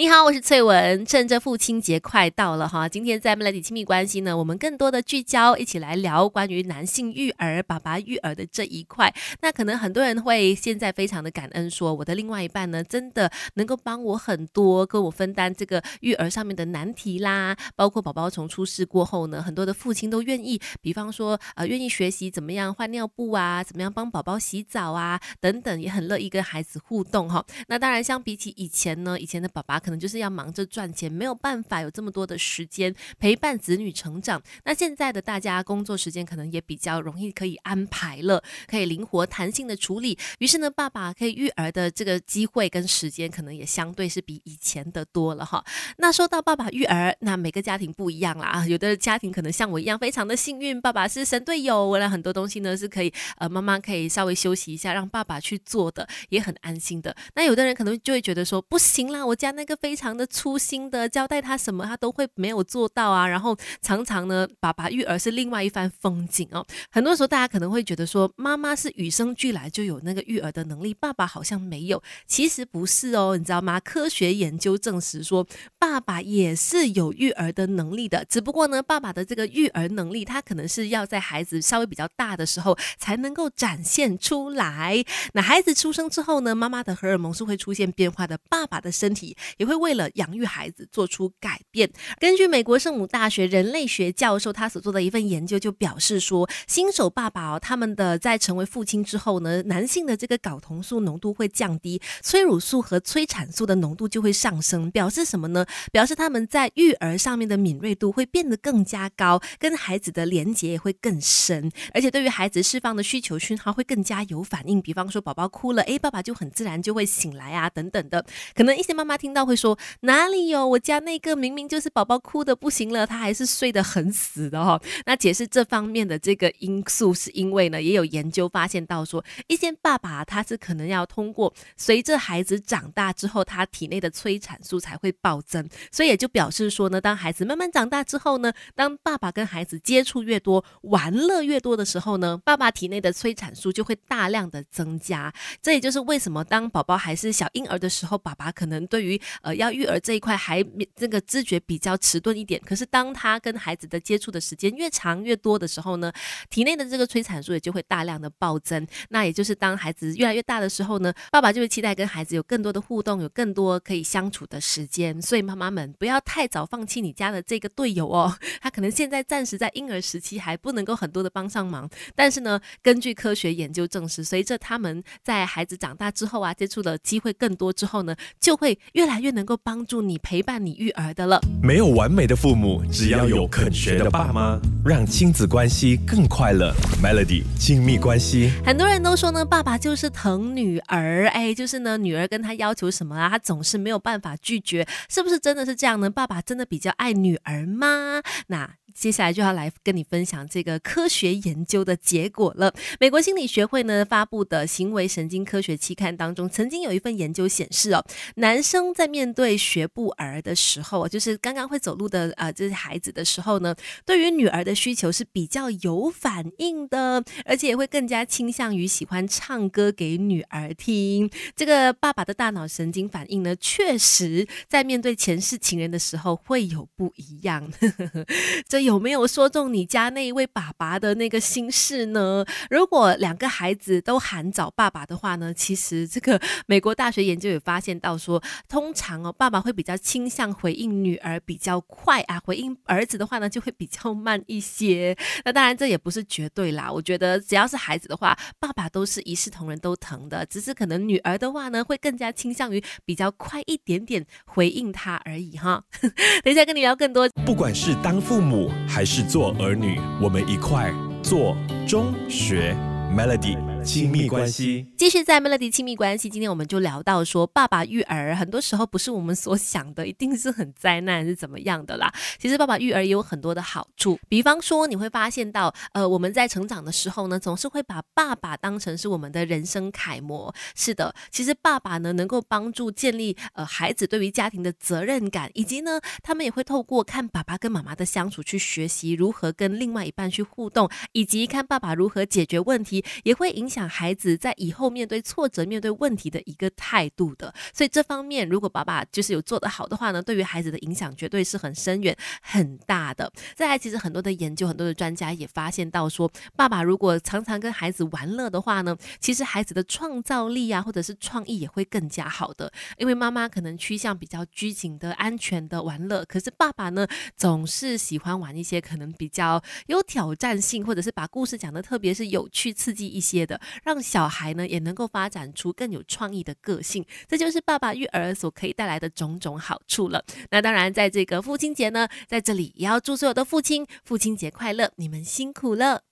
你好，我是翠文。趁着父亲节快到了哈，今天在 Melody 亲密关系呢，我们更多的聚焦，一起来聊关于男性育儿、爸爸育儿的这一块。那可能很多人会现在非常的感恩，说我的另外一半呢，真的能够帮我很多，跟我分担这个育儿上面的难题啦。包括宝宝从出世过后呢，很多的父亲都愿意，比方说呃，愿意学习怎么样换尿布啊，怎么样帮宝宝洗澡啊，等等，也很乐意跟孩子互动哈。那当然，相比起以前呢，以前的爸爸可可能就是要忙着赚钱，没有办法有这么多的时间陪伴子女成长。那现在的大家工作时间可能也比较容易可以安排了，可以灵活弹性的处理。于是呢，爸爸可以育儿的这个机会跟时间，可能也相对是比以前的多了哈。那说到爸爸育儿，那每个家庭不一样啦啊，有的家庭可能像我一样非常的幸运，爸爸是神队友，为了很多东西呢是可以呃妈妈可以稍微休息一下，让爸爸去做的，也很安心的。那有的人可能就会觉得说不行啦，我家那个。非常的粗心的交代他什么，他都会没有做到啊。然后常常呢，爸爸育儿是另外一番风景哦。很多时候大家可能会觉得说，妈妈是与生俱来就有那个育儿的能力，爸爸好像没有。其实不是哦，你知道吗？科学研究证实说，爸爸也是有育儿的能力的。只不过呢，爸爸的这个育儿能力，他可能是要在孩子稍微比较大的时候才能够展现出来。那孩子出生之后呢，妈妈的荷尔蒙是会出现变化的，爸爸的身体也会。为了养育孩子做出改变。根据美国圣母大学人类学教授他所做的一份研究，就表示说，新手爸爸哦，他们的在成为父亲之后呢，男性的这个睾酮素浓度会降低，催乳素和催产素的浓度就会上升。表示什么呢？表示他们在育儿上面的敏锐度会变得更加高，跟孩子的连结也会更深，而且对于孩子释放的需求讯号会更加有反应。比方说，宝宝哭了，诶，爸爸就很自然就会醒来啊，等等的。可能一些妈妈听到会。说哪里有我家那个明明就是宝宝哭的不行了，他还是睡得很死的哈。那解释这方面的这个因素，是因为呢，也有研究发现到说，一些爸爸他是可能要通过随着孩子长大之后，他体内的催产素才会暴增，所以也就表示说呢，当孩子慢慢长大之后呢，当爸爸跟孩子接触越多、玩乐越多的时候呢，爸爸体内的催产素就会大量的增加。这也就是为什么当宝宝还是小婴儿的时候，爸爸可能对于呃。要育儿这一块还这个知觉比较迟钝一点，可是当他跟孩子的接触的时间越长越多的时候呢，体内的这个催产素也就会大量的暴增。那也就是当孩子越来越大的时候呢，爸爸就会期待跟孩子有更多的互动，有更多可以相处的时间。所以妈妈们不要太早放弃你家的这个队友哦，他可能现在暂时在婴儿时期还不能够很多的帮上忙，但是呢，根据科学研究证实，随着他们在孩子长大之后啊，接触的机会更多之后呢，就会越来越能。能够帮助你陪伴你育儿的了。没有完美的父母，只要有肯学的爸妈，让亲子关系更快乐。Melody 亲密关系，很多人都说呢，爸爸就是疼女儿，哎，就是呢，女儿跟他要求什么啊，他总是没有办法拒绝，是不是真的是这样呢？爸爸真的比较爱女儿吗？那。接下来就要来跟你分享这个科学研究的结果了。美国心理学会呢发布的行为神经科学期刊当中，曾经有一份研究显示哦，男生在面面对学步儿的时候，就是刚刚会走路的啊这些孩子的时候呢，对于女儿的需求是比较有反应的，而且也会更加倾向于喜欢唱歌给女儿听。这个爸爸的大脑神经反应呢，确实在面对前世情人的时候会有不一样。这有没有说中你家那一位爸爸的那个心事呢？如果两个孩子都喊找爸爸的话呢，其实这个美国大学研究也发现到说，通常哦，爸爸会比较倾向回应女儿比较快啊，回应儿子的话呢就会比较慢一些。那当然这也不是绝对啦，我觉得只要是孩子的话，爸爸都是一视同仁都疼的，只是可能女儿的话呢会更加倾向于比较快一点点回应他而已哈。等一下跟你聊更多，不管是当父母。还是做儿女，我们一块做中学 Melody。亲密关系，继续在 Melody 亲密关系。今天我们就聊到说，爸爸育儿很多时候不是我们所想的，一定是很灾难是怎么样的啦。其实爸爸育儿也有很多的好处，比方说你会发现到，呃，我们在成长的时候呢，总是会把爸爸当成是我们的人生楷模。是的，其实爸爸呢能够帮助建立呃孩子对于家庭的责任感，以及呢他们也会透过看爸爸跟妈妈的相处去学习如何跟另外一半去互动，以及看爸爸如何解决问题，也会影。影响孩子在以后面对挫折、面对问题的一个态度的。所以这方面，如果爸爸就是有做得好的话呢，对于孩子的影响绝对是很深远、很大的。再来，其实很多的研究、很多的专家也发现到说，爸爸如果常常跟孩子玩乐的话呢，其实孩子的创造力啊，或者是创意也会更加好的。因为妈妈可能趋向比较拘谨的、安全的玩乐，可是爸爸呢，总是喜欢玩一些可能比较有挑战性，或者是把故事讲的特别是有趣、刺激一些的让小孩呢也能够发展出更有创意的个性。这就是爸爸育儿所可以带来的种种好处了。那当然，在这个父亲节呢，在这里也要祝所有的父亲父亲节快乐，你们辛苦了。